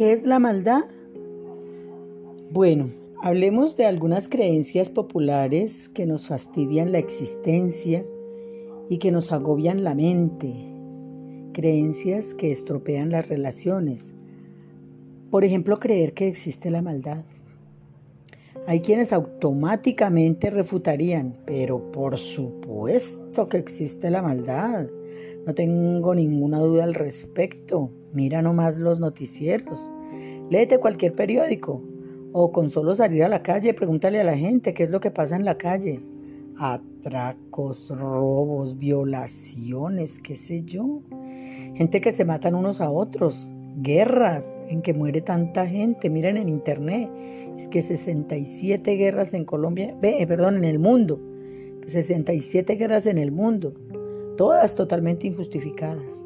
¿Qué es la maldad? Bueno, hablemos de algunas creencias populares que nos fastidian la existencia y que nos agobian la mente. Creencias que estropean las relaciones. Por ejemplo, creer que existe la maldad. Hay quienes automáticamente refutarían, pero por supuesto que existe la maldad. No tengo ninguna duda al respecto. Mira nomás los noticieros. Léete cualquier periódico. O con solo salir a la calle, pregúntale a la gente qué es lo que pasa en la calle. Atracos, robos, violaciones, qué sé yo. Gente que se matan unos a otros. Guerras en que muere tanta gente. Miren en internet. Es que 67 guerras en Colombia. Ve, perdón, en el mundo. 67 guerras en el mundo todas totalmente injustificadas.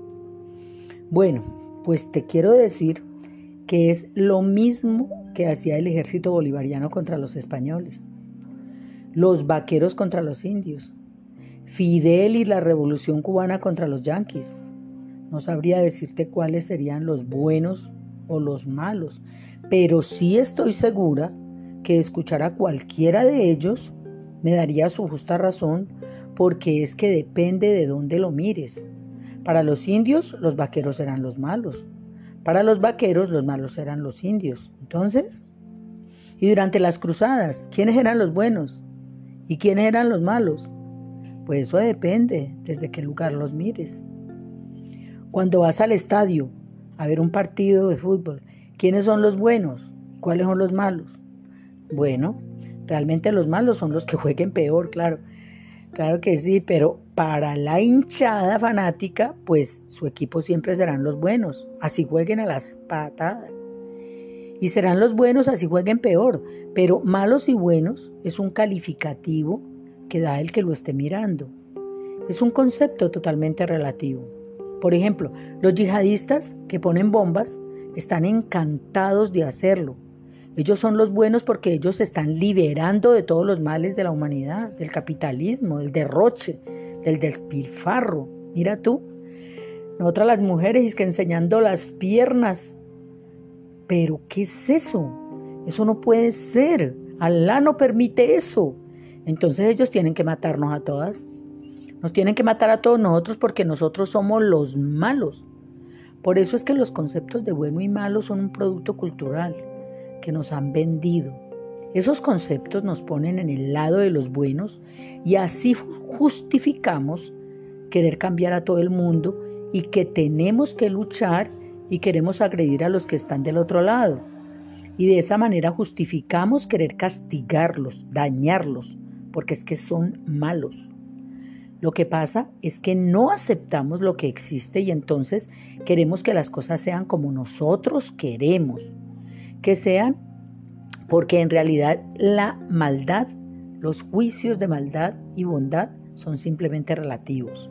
Bueno, pues te quiero decir que es lo mismo que hacía el ejército bolivariano contra los españoles, los vaqueros contra los indios, Fidel y la revolución cubana contra los yanquis. No sabría decirte cuáles serían los buenos o los malos, pero sí estoy segura que escuchar a cualquiera de ellos me daría su justa razón porque es que depende de dónde lo mires. Para los indios, los vaqueros eran los malos. Para los vaqueros, los malos eran los indios. Entonces, y durante las cruzadas, ¿quiénes eran los buenos? ¿Y quiénes eran los malos? Pues eso depende desde qué lugar los mires. Cuando vas al estadio a ver un partido de fútbol, ¿quiénes son los buenos? ¿Cuáles son los malos? Bueno, realmente los malos son los que jueguen peor, claro. Claro que sí, pero para la hinchada fanática, pues su equipo siempre serán los buenos, así jueguen a las patadas. Y serán los buenos así jueguen peor, pero malos y buenos es un calificativo que da el que lo esté mirando. Es un concepto totalmente relativo. Por ejemplo, los yihadistas que ponen bombas están encantados de hacerlo, ellos son los buenos porque ellos se están liberando de todos los males de la humanidad, del capitalismo, del derroche, del despilfarro. Mira tú, nosotras las mujeres es que enseñando las piernas. Pero ¿qué es eso? Eso no puede ser. Alá no permite eso. Entonces ellos tienen que matarnos a todas. Nos tienen que matar a todos nosotros porque nosotros somos los malos. Por eso es que los conceptos de bueno y malo son un producto cultural que nos han vendido. Esos conceptos nos ponen en el lado de los buenos y así justificamos querer cambiar a todo el mundo y que tenemos que luchar y queremos agredir a los que están del otro lado. Y de esa manera justificamos querer castigarlos, dañarlos, porque es que son malos. Lo que pasa es que no aceptamos lo que existe y entonces queremos que las cosas sean como nosotros queremos que sean, porque en realidad la maldad, los juicios de maldad y bondad son simplemente relativos.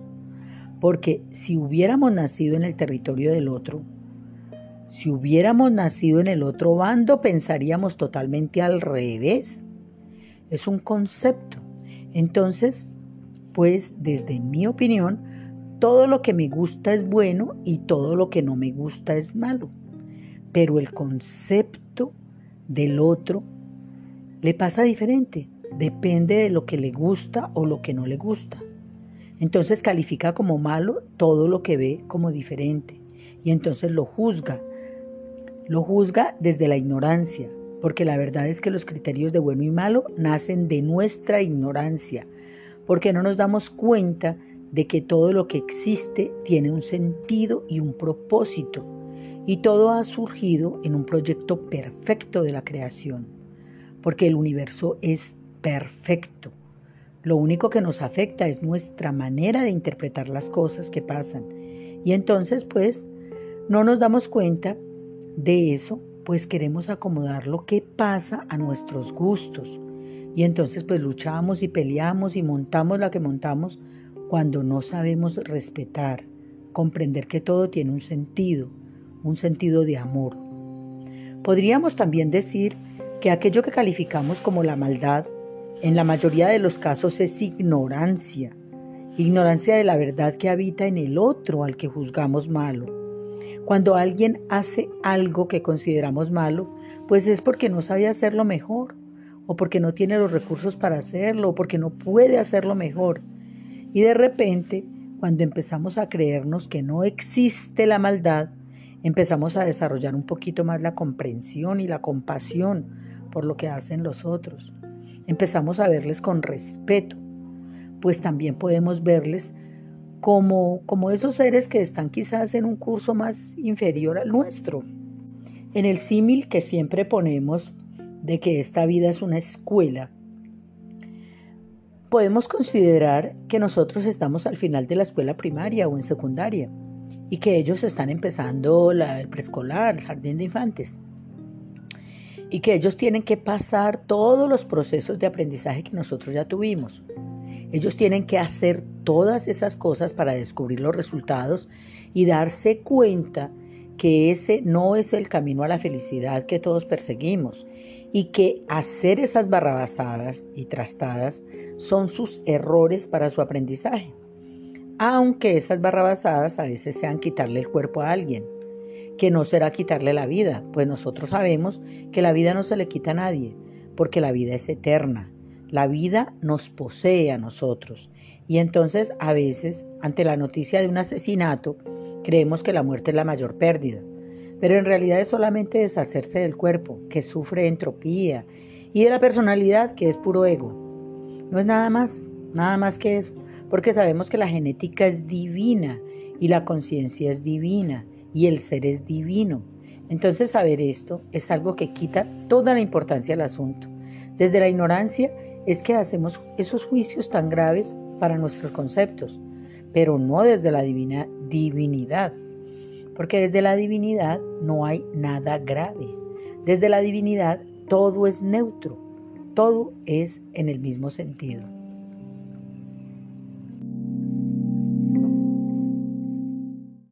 Porque si hubiéramos nacido en el territorio del otro, si hubiéramos nacido en el otro bando, pensaríamos totalmente al revés. Es un concepto. Entonces, pues desde mi opinión, todo lo que me gusta es bueno y todo lo que no me gusta es malo pero el concepto del otro le pasa diferente, depende de lo que le gusta o lo que no le gusta. Entonces califica como malo todo lo que ve como diferente y entonces lo juzga. Lo juzga desde la ignorancia, porque la verdad es que los criterios de bueno y malo nacen de nuestra ignorancia, porque no nos damos cuenta de que todo lo que existe tiene un sentido y un propósito y todo ha surgido en un proyecto perfecto de la creación, porque el universo es perfecto. Lo único que nos afecta es nuestra manera de interpretar las cosas que pasan. Y entonces, pues, no nos damos cuenta de eso, pues queremos acomodar lo que pasa a nuestros gustos. Y entonces, pues, luchamos y peleamos y montamos la que montamos cuando no sabemos respetar, comprender que todo tiene un sentido, un sentido de amor. Podríamos también decir que aquello que calificamos como la maldad, en la mayoría de los casos es ignorancia, ignorancia de la verdad que habita en el otro al que juzgamos malo. Cuando alguien hace algo que consideramos malo, pues es porque no sabe hacerlo mejor, o porque no tiene los recursos para hacerlo, o porque no puede hacerlo mejor. Y de repente, cuando empezamos a creernos que no existe la maldad, empezamos a desarrollar un poquito más la comprensión y la compasión por lo que hacen los otros. Empezamos a verles con respeto, pues también podemos verles como, como esos seres que están quizás en un curso más inferior al nuestro. En el símil que siempre ponemos de que esta vida es una escuela, podemos considerar que nosotros estamos al final de la escuela primaria o en secundaria y que ellos están empezando la, el preescolar, el jardín de infantes y que ellos tienen que pasar todos los procesos de aprendizaje que nosotros ya tuvimos. Ellos tienen que hacer todas esas cosas para descubrir los resultados y darse cuenta que ese no es el camino a la felicidad que todos perseguimos y que hacer esas barrabasadas y trastadas son sus errores para su aprendizaje. Aunque esas barrabasadas a veces sean quitarle el cuerpo a alguien, que no será quitarle la vida, pues nosotros sabemos que la vida no se le quita a nadie, porque la vida es eterna. La vida nos posee a nosotros. Y entonces a veces, ante la noticia de un asesinato, creemos que la muerte es la mayor pérdida. Pero en realidad es solamente deshacerse del cuerpo, que sufre entropía, y de la personalidad, que es puro ego. No es nada más, nada más que eso, porque sabemos que la genética es divina y la conciencia es divina y el ser es divino. Entonces saber esto es algo que quita toda la importancia al asunto. Desde la ignorancia es que hacemos esos juicios tan graves para nuestros conceptos, pero no desde la divina divinidad, porque desde la divinidad no hay nada grave. Desde la divinidad todo es neutro, todo es en el mismo sentido.